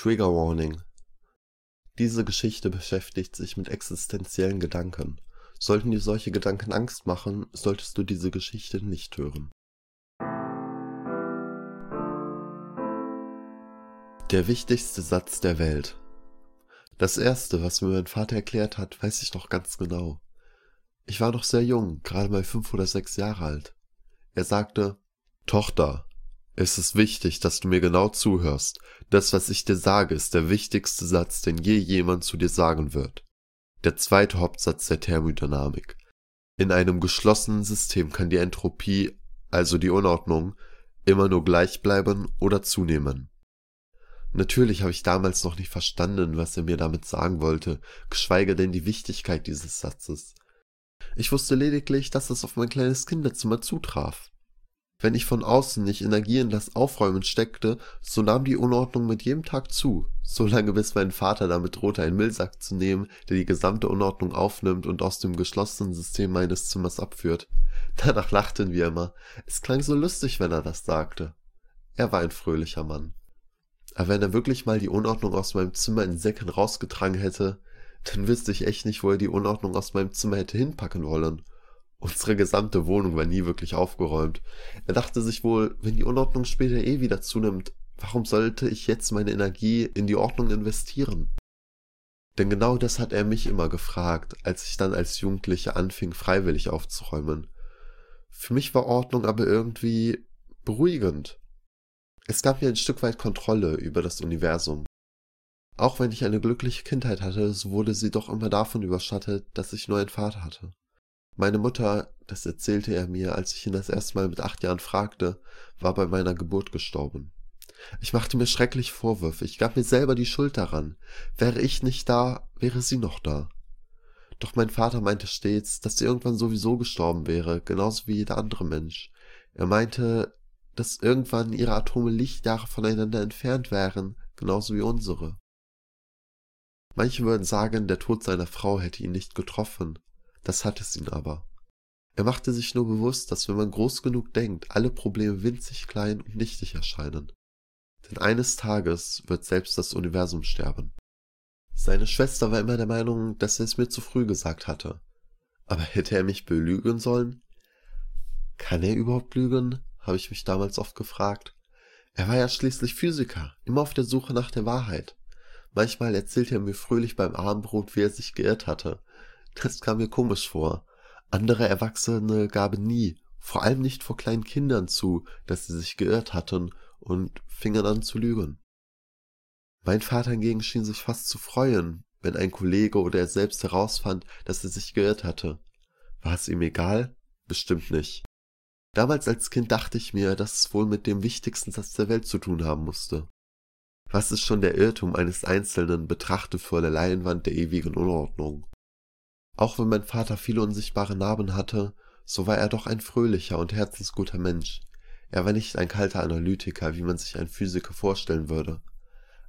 Trigger Warning. Diese Geschichte beschäftigt sich mit existenziellen Gedanken. Sollten dir solche Gedanken Angst machen, solltest du diese Geschichte nicht hören. Der wichtigste Satz der Welt. Das erste, was mir mein Vater erklärt hat, weiß ich noch ganz genau. Ich war noch sehr jung, gerade mal fünf oder sechs Jahre alt. Er sagte, Tochter, es ist wichtig, dass du mir genau zuhörst. Das, was ich dir sage, ist der wichtigste Satz, den je jemand zu dir sagen wird. Der zweite Hauptsatz der Thermodynamik. In einem geschlossenen System kann die Entropie, also die Unordnung, immer nur gleich bleiben oder zunehmen. Natürlich habe ich damals noch nicht verstanden, was er mir damit sagen wollte, geschweige denn die Wichtigkeit dieses Satzes. Ich wusste lediglich, dass es auf mein kleines Kinderzimmer zutraf. Wenn ich von außen nicht Energie in das Aufräumen steckte, so nahm die Unordnung mit jedem Tag zu, solange bis mein Vater damit drohte, einen Müllsack zu nehmen, der die gesamte Unordnung aufnimmt und aus dem geschlossenen System meines Zimmers abführt. Danach lachten wir immer. Es klang so lustig, wenn er das sagte. Er war ein fröhlicher Mann. Aber wenn er wirklich mal die Unordnung aus meinem Zimmer in Säcken rausgetragen hätte, dann wüsste ich echt nicht, wo er die Unordnung aus meinem Zimmer hätte hinpacken wollen. Unsere gesamte Wohnung war nie wirklich aufgeräumt. Er dachte sich wohl, wenn die Unordnung später eh wieder zunimmt, warum sollte ich jetzt meine Energie in die Ordnung investieren? Denn genau das hat er mich immer gefragt, als ich dann als Jugendliche anfing, freiwillig aufzuräumen. Für mich war Ordnung aber irgendwie beruhigend. Es gab mir ein Stück weit Kontrolle über das Universum. Auch wenn ich eine glückliche Kindheit hatte, so wurde sie doch immer davon überschattet, dass ich nur einen Vater hatte. Meine Mutter, das erzählte er mir, als ich ihn das erste Mal mit acht Jahren fragte, war bei meiner Geburt gestorben. Ich machte mir schrecklich Vorwürfe, ich gab mir selber die Schuld daran. Wäre ich nicht da, wäre sie noch da. Doch mein Vater meinte stets, dass sie irgendwann sowieso gestorben wäre, genauso wie jeder andere Mensch. Er meinte, dass irgendwann ihre Atome Lichtjahre voneinander entfernt wären, genauso wie unsere. Manche würden sagen, der Tod seiner Frau hätte ihn nicht getroffen, das hat es ihn aber. Er machte sich nur bewusst, dass wenn man groß genug denkt, alle Probleme winzig klein und nichtig erscheinen. Denn eines Tages wird selbst das Universum sterben. Seine Schwester war immer der Meinung, dass er es mir zu früh gesagt hatte. Aber hätte er mich belügen sollen? Kann er überhaupt lügen? habe ich mich damals oft gefragt. Er war ja schließlich Physiker, immer auf der Suche nach der Wahrheit. Manchmal erzählte er mir fröhlich beim Abendbrot, wie er sich geirrt hatte, das kam mir komisch vor. Andere Erwachsene gaben nie, vor allem nicht vor kleinen Kindern zu, dass sie sich geirrt hatten und fingen an zu lügen. Mein Vater hingegen schien sich fast zu freuen, wenn ein Kollege oder er selbst herausfand, dass er sich geirrt hatte. War es ihm egal? Bestimmt nicht. Damals als Kind dachte ich mir, dass es wohl mit dem wichtigsten Satz der Welt zu tun haben musste. Was ist schon der Irrtum eines Einzelnen betrachtet vor der Leinwand der ewigen Unordnung? Auch wenn mein Vater viele unsichtbare Narben hatte, so war er doch ein fröhlicher und herzensguter Mensch. Er war nicht ein kalter Analytiker, wie man sich ein Physiker vorstellen würde.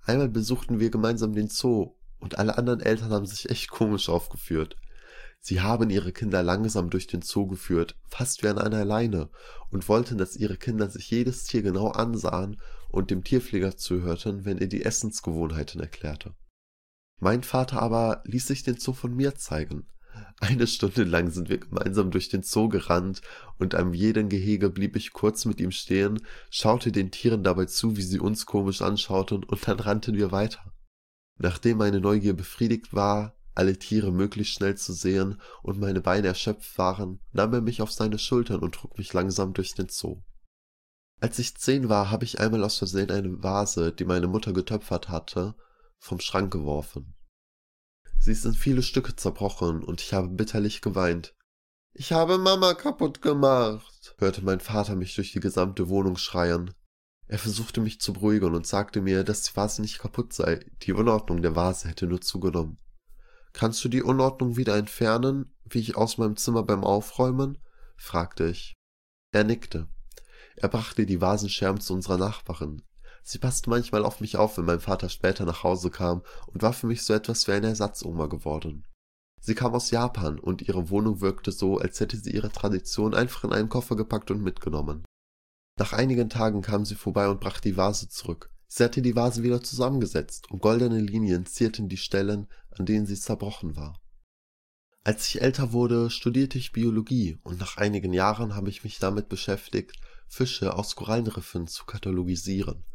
Einmal besuchten wir gemeinsam den Zoo, und alle anderen Eltern haben sich echt komisch aufgeführt. Sie haben ihre Kinder langsam durch den Zoo geführt, fast wie an einer Leine, und wollten, dass ihre Kinder sich jedes Tier genau ansahen und dem Tierpfleger zuhörten, wenn er die Essensgewohnheiten erklärte. Mein Vater aber ließ sich den Zoo von mir zeigen. Eine Stunde lang sind wir gemeinsam durch den Zoo gerannt, und am jeden Gehege blieb ich kurz mit ihm stehen, schaute den Tieren dabei zu, wie sie uns komisch anschauten, und dann rannten wir weiter. Nachdem meine Neugier befriedigt war, alle Tiere möglichst schnell zu sehen und meine Beine erschöpft waren, nahm er mich auf seine Schultern und trug mich langsam durch den Zoo. Als ich zehn war, habe ich einmal aus Versehen eine Vase, die meine Mutter getöpfert hatte, vom Schrank geworfen. Sie ist in viele Stücke zerbrochen und ich habe bitterlich geweint. Ich habe Mama kaputt gemacht, hörte mein Vater mich durch die gesamte Wohnung schreien. Er versuchte mich zu beruhigen und sagte mir, dass die Vase nicht kaputt sei, die Unordnung der Vase hätte nur zugenommen. Kannst du die Unordnung wieder entfernen, wie ich aus meinem Zimmer beim Aufräumen? fragte ich. Er nickte. Er brachte die Vasenscherben zu unserer Nachbarin. Sie passte manchmal auf mich auf, wenn mein Vater später nach Hause kam und war für mich so etwas wie eine Ersatzoma geworden. Sie kam aus Japan und ihre Wohnung wirkte so, als hätte sie ihre Tradition einfach in einen Koffer gepackt und mitgenommen. Nach einigen Tagen kam sie vorbei und brachte die Vase zurück. Sie hatte die Vase wieder zusammengesetzt und goldene Linien zierten die Stellen, an denen sie zerbrochen war. Als ich älter wurde, studierte ich Biologie und nach einigen Jahren habe ich mich damit beschäftigt, Fische aus Korallenriffen zu katalogisieren.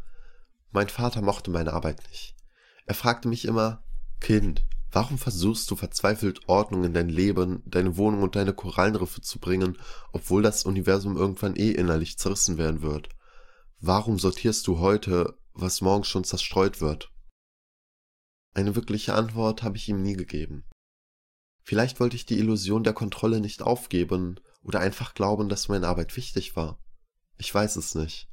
Mein Vater mochte meine Arbeit nicht. Er fragte mich immer, Kind, warum versuchst du verzweifelt Ordnung in dein Leben, deine Wohnung und deine Korallenriffe zu bringen, obwohl das Universum irgendwann eh innerlich zerrissen werden wird? Warum sortierst du heute, was morgen schon zerstreut wird? Eine wirkliche Antwort habe ich ihm nie gegeben. Vielleicht wollte ich die Illusion der Kontrolle nicht aufgeben oder einfach glauben, dass meine Arbeit wichtig war. Ich weiß es nicht.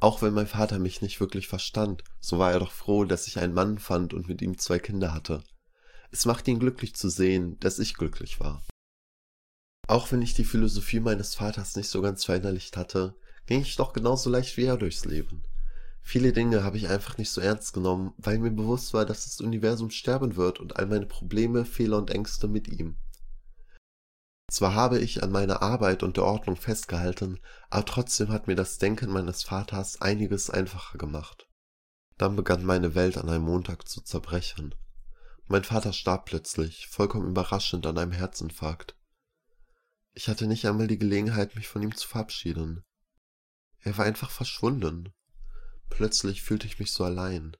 Auch wenn mein Vater mich nicht wirklich verstand, so war er doch froh, dass ich einen Mann fand und mit ihm zwei Kinder hatte. Es machte ihn glücklich zu sehen, dass ich glücklich war. Auch wenn ich die Philosophie meines Vaters nicht so ganz verinnerlicht hatte, ging ich doch genauso leicht wie er durchs Leben. Viele Dinge habe ich einfach nicht so ernst genommen, weil mir bewusst war, dass das Universum sterben wird und all meine Probleme, Fehler und Ängste mit ihm. Zwar habe ich an meiner Arbeit und der Ordnung festgehalten, aber trotzdem hat mir das Denken meines Vaters einiges einfacher gemacht. Dann begann meine Welt an einem Montag zu zerbrechen. Mein Vater starb plötzlich, vollkommen überraschend an einem Herzinfarkt. Ich hatte nicht einmal die Gelegenheit, mich von ihm zu verabschieden. Er war einfach verschwunden. Plötzlich fühlte ich mich so allein.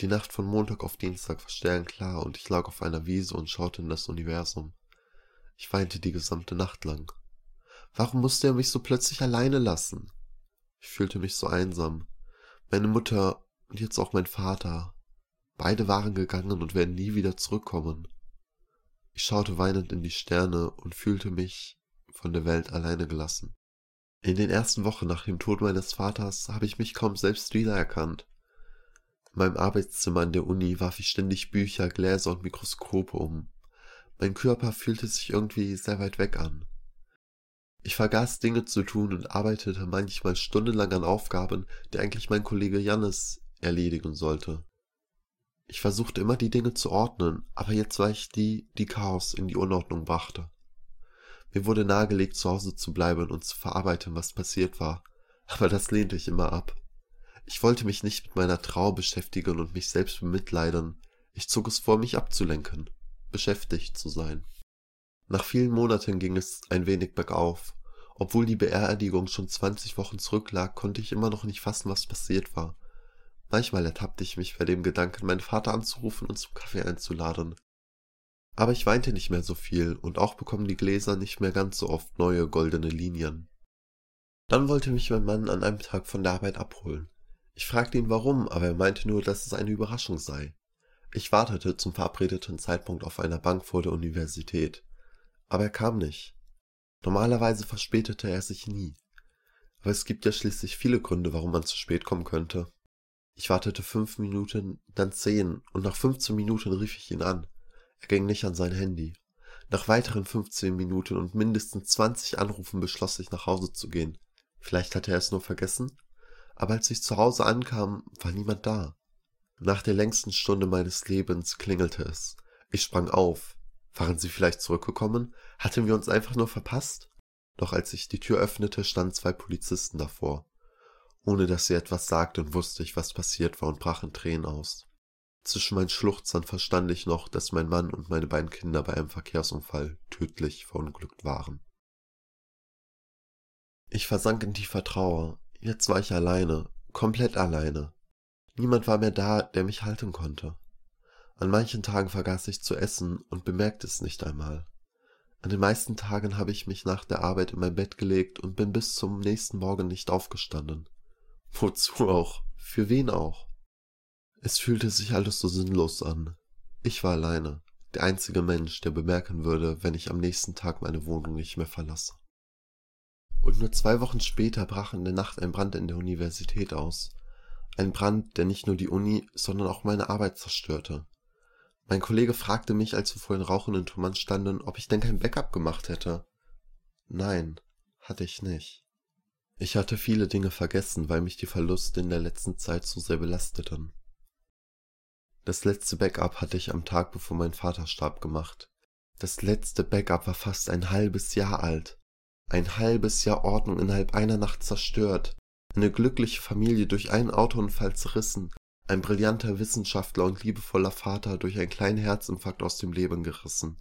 Die Nacht von Montag auf Dienstag war sternklar und ich lag auf einer Wiese und schaute in das Universum. Ich weinte die gesamte Nacht lang. Warum musste er mich so plötzlich alleine lassen? Ich fühlte mich so einsam. Meine Mutter und jetzt auch mein Vater. Beide waren gegangen und werden nie wieder zurückkommen. Ich schaute weinend in die Sterne und fühlte mich von der Welt alleine gelassen. In den ersten Wochen nach dem Tod meines Vaters habe ich mich kaum selbst wiedererkannt. In meinem Arbeitszimmer an der Uni warf ich ständig Bücher, Gläser und Mikroskope um. Mein Körper fühlte sich irgendwie sehr weit weg an. Ich vergaß Dinge zu tun und arbeitete manchmal stundenlang an Aufgaben, die eigentlich mein Kollege Jannis erledigen sollte. Ich versuchte immer die Dinge zu ordnen, aber jetzt war ich die, die Chaos in die Unordnung brachte. Mir wurde nahegelegt, zu Hause zu bleiben und zu verarbeiten, was passiert war, aber das lehnte ich immer ab. Ich wollte mich nicht mit meiner Trauer beschäftigen und mich selbst bemitleiden, ich zog es vor, mich abzulenken beschäftigt zu sein. Nach vielen Monaten ging es ein wenig bergauf. Obwohl die Beerdigung schon 20 Wochen zurücklag, konnte ich immer noch nicht fassen, was passiert war. Manchmal ertappte ich mich bei dem Gedanken, meinen Vater anzurufen und zum Kaffee einzuladen. Aber ich weinte nicht mehr so viel und auch bekommen die Gläser nicht mehr ganz so oft neue goldene Linien. Dann wollte mich mein Mann an einem Tag von der Arbeit abholen. Ich fragte ihn warum, aber er meinte nur, dass es eine Überraschung sei. Ich wartete zum verabredeten Zeitpunkt auf einer Bank vor der Universität, aber er kam nicht. Normalerweise verspätete er sich nie. Aber es gibt ja schließlich viele Gründe, warum man zu spät kommen könnte. Ich wartete fünf Minuten, dann zehn, und nach fünfzehn Minuten rief ich ihn an. Er ging nicht an sein Handy. Nach weiteren fünfzehn Minuten und mindestens zwanzig Anrufen beschloss ich, nach Hause zu gehen. Vielleicht hatte er es nur vergessen, aber als ich zu Hause ankam, war niemand da. Nach der längsten Stunde meines Lebens klingelte es. Ich sprang auf. Waren sie vielleicht zurückgekommen? Hatten wir uns einfach nur verpasst? Doch als ich die Tür öffnete, standen zwei Polizisten davor. Ohne dass sie etwas sagten, wusste ich, was passiert war und brach in Tränen aus. Zwischen meinen Schluchzern verstand ich noch, dass mein Mann und meine beiden Kinder bei einem Verkehrsunfall tödlich verunglückt waren. Ich versank in tiefer Trauer. Jetzt war ich alleine, komplett alleine. Niemand war mehr da, der mich halten konnte. An manchen Tagen vergaß ich zu essen und bemerkte es nicht einmal. An den meisten Tagen habe ich mich nach der Arbeit in mein Bett gelegt und bin bis zum nächsten Morgen nicht aufgestanden. Wozu auch? Für wen auch? Es fühlte sich alles so sinnlos an. Ich war alleine, der einzige Mensch, der bemerken würde, wenn ich am nächsten Tag meine Wohnung nicht mehr verlasse. Und nur zwei Wochen später brach in der Nacht ein Brand in der Universität aus. Ein Brand, der nicht nur die Uni, sondern auch meine Arbeit zerstörte. Mein Kollege fragte mich, als wir vor den rauchenden Trümmern standen, ob ich denn kein Backup gemacht hätte. Nein, hatte ich nicht. Ich hatte viele Dinge vergessen, weil mich die Verluste in der letzten Zeit so sehr belasteten. Das letzte Backup hatte ich am Tag bevor mein Vater starb gemacht. Das letzte Backup war fast ein halbes Jahr alt. Ein halbes Jahr Ordnung innerhalb einer Nacht zerstört. Eine glückliche Familie durch einen Autounfall zerrissen, ein brillanter Wissenschaftler und liebevoller Vater durch einen kleinen Herzinfarkt aus dem Leben gerissen.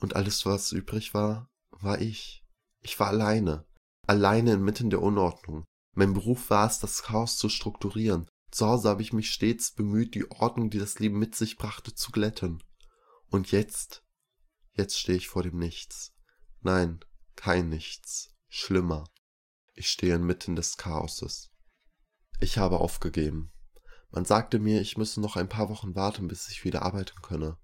Und alles, was übrig war, war ich. Ich war alleine, alleine inmitten der Unordnung. Mein Beruf war es, das Chaos zu strukturieren. Zu Hause habe ich mich stets bemüht, die Ordnung, die das Leben mit sich brachte, zu glätten. Und jetzt, jetzt stehe ich vor dem Nichts. Nein, kein Nichts. Schlimmer. Ich stehe inmitten des Chaoses. Ich habe aufgegeben. Man sagte mir, ich müsse noch ein paar Wochen warten, bis ich wieder arbeiten könne.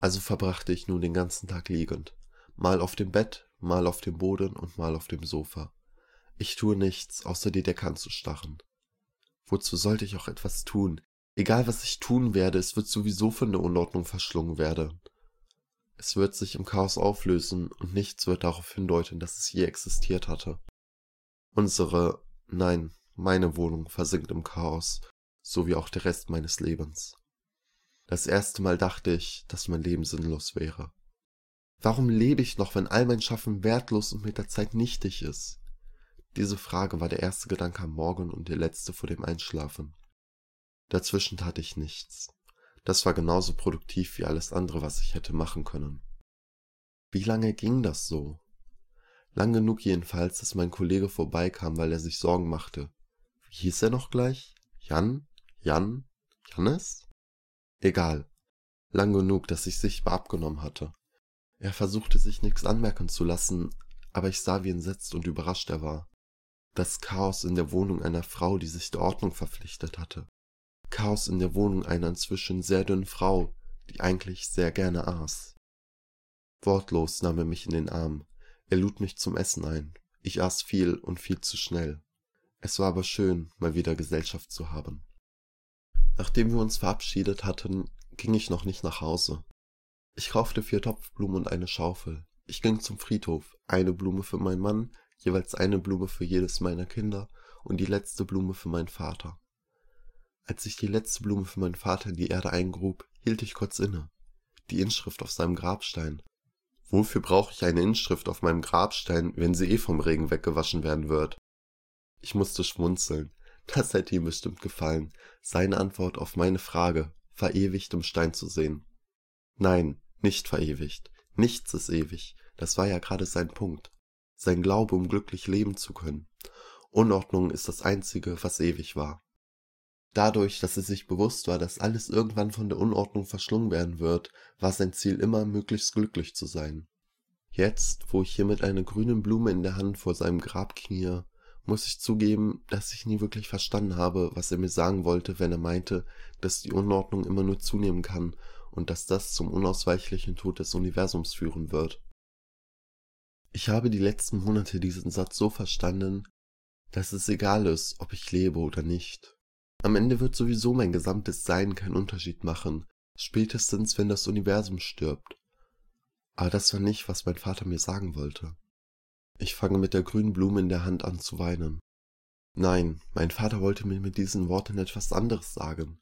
Also verbrachte ich nun den ganzen Tag liegend, mal auf dem Bett, mal auf dem Boden und mal auf dem Sofa. Ich tue nichts, außer die Decke anzustarren. Wozu sollte ich auch etwas tun? Egal was ich tun werde, es wird sowieso von der Unordnung verschlungen werden. Es wird sich im Chaos auflösen und nichts wird darauf hindeuten, dass es je existiert hatte. Unsere, nein, meine Wohnung versinkt im Chaos, so wie auch der Rest meines Lebens. Das erste Mal dachte ich, dass mein Leben sinnlos wäre. Warum lebe ich noch, wenn all mein Schaffen wertlos und mit der Zeit nichtig ist? Diese Frage war der erste Gedanke am Morgen und der letzte vor dem Einschlafen. Dazwischen tat ich nichts. Das war genauso produktiv wie alles andere, was ich hätte machen können. Wie lange ging das so? Lang genug jedenfalls, dass mein Kollege vorbeikam, weil er sich Sorgen machte. Wie hieß er noch gleich? Jan? Jan? Jannes? Egal. Lang genug, dass ich sichtbar abgenommen hatte. Er versuchte sich nichts anmerken zu lassen, aber ich sah, wie entsetzt und überrascht er war. Das Chaos in der Wohnung einer Frau, die sich der Ordnung verpflichtet hatte. Chaos in der Wohnung einer inzwischen sehr dünnen Frau, die eigentlich sehr gerne aß. Wortlos nahm er mich in den Arm, er lud mich zum Essen ein. Ich aß viel und viel zu schnell. Es war aber schön, mal wieder Gesellschaft zu haben. Nachdem wir uns verabschiedet hatten, ging ich noch nicht nach Hause. Ich kaufte vier Topfblumen und eine Schaufel. Ich ging zum Friedhof, eine Blume für meinen Mann, jeweils eine Blume für jedes meiner Kinder und die letzte Blume für meinen Vater. Als ich die letzte Blume für meinen Vater in die Erde eingrub, hielt ich kurz inne. Die Inschrift auf seinem Grabstein Wofür brauche ich eine Inschrift auf meinem Grabstein, wenn sie eh vom Regen weggewaschen werden wird? Ich musste schmunzeln. Das hätte ihm bestimmt gefallen, seine Antwort auf meine Frage, verewigt im Stein zu sehen. Nein, nicht verewigt. Nichts ist ewig. Das war ja gerade sein Punkt. Sein Glaube, um glücklich leben zu können. Unordnung ist das Einzige, was ewig war. Dadurch, dass er sich bewusst war, dass alles irgendwann von der Unordnung verschlungen werden wird, war sein Ziel immer, möglichst glücklich zu sein. Jetzt, wo ich hier mit einer grünen Blume in der Hand vor seinem Grab knie, muss ich zugeben, dass ich nie wirklich verstanden habe, was er mir sagen wollte, wenn er meinte, dass die Unordnung immer nur zunehmen kann und dass das zum unausweichlichen Tod des Universums führen wird. Ich habe die letzten Monate diesen Satz so verstanden, dass es egal ist, ob ich lebe oder nicht. Am Ende wird sowieso mein gesamtes Sein keinen Unterschied machen, spätestens wenn das Universum stirbt. Aber das war nicht, was mein Vater mir sagen wollte. Ich fange mit der grünen Blume in der Hand an zu weinen. Nein, mein Vater wollte mir mit diesen Worten etwas anderes sagen.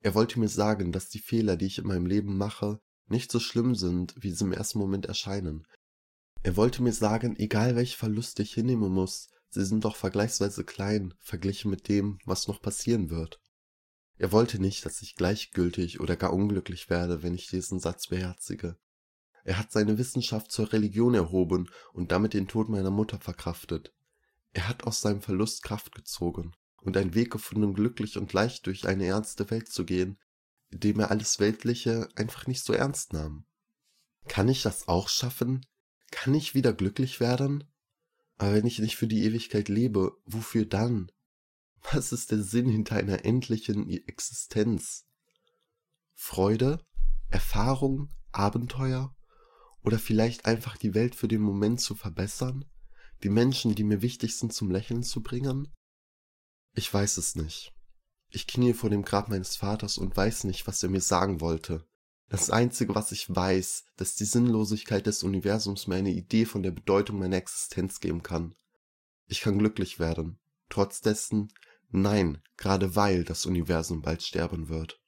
Er wollte mir sagen, dass die Fehler, die ich in meinem Leben mache, nicht so schlimm sind, wie sie im ersten Moment erscheinen. Er wollte mir sagen, egal welche Verluste ich hinnehmen muss, Sie sind doch vergleichsweise klein, verglichen mit dem, was noch passieren wird. Er wollte nicht, dass ich gleichgültig oder gar unglücklich werde, wenn ich diesen Satz beherzige. Er hat seine Wissenschaft zur Religion erhoben und damit den Tod meiner Mutter verkraftet. Er hat aus seinem Verlust Kraft gezogen und einen Weg gefunden, glücklich und leicht durch eine ernste Welt zu gehen, indem er alles Weltliche einfach nicht so ernst nahm. Kann ich das auch schaffen? Kann ich wieder glücklich werden? Aber wenn ich nicht für die Ewigkeit lebe, wofür dann? Was ist der Sinn hinter einer endlichen Existenz? Freude? Erfahrung? Abenteuer? Oder vielleicht einfach die Welt für den Moment zu verbessern? Die Menschen, die mir wichtig sind, zum Lächeln zu bringen? Ich weiß es nicht. Ich knie vor dem Grab meines Vaters und weiß nicht, was er mir sagen wollte. Das Einzige, was ich weiß, dass die Sinnlosigkeit des Universums mir eine Idee von der Bedeutung meiner Existenz geben kann. Ich kann glücklich werden. Trotz dessen, nein, gerade weil das Universum bald sterben wird.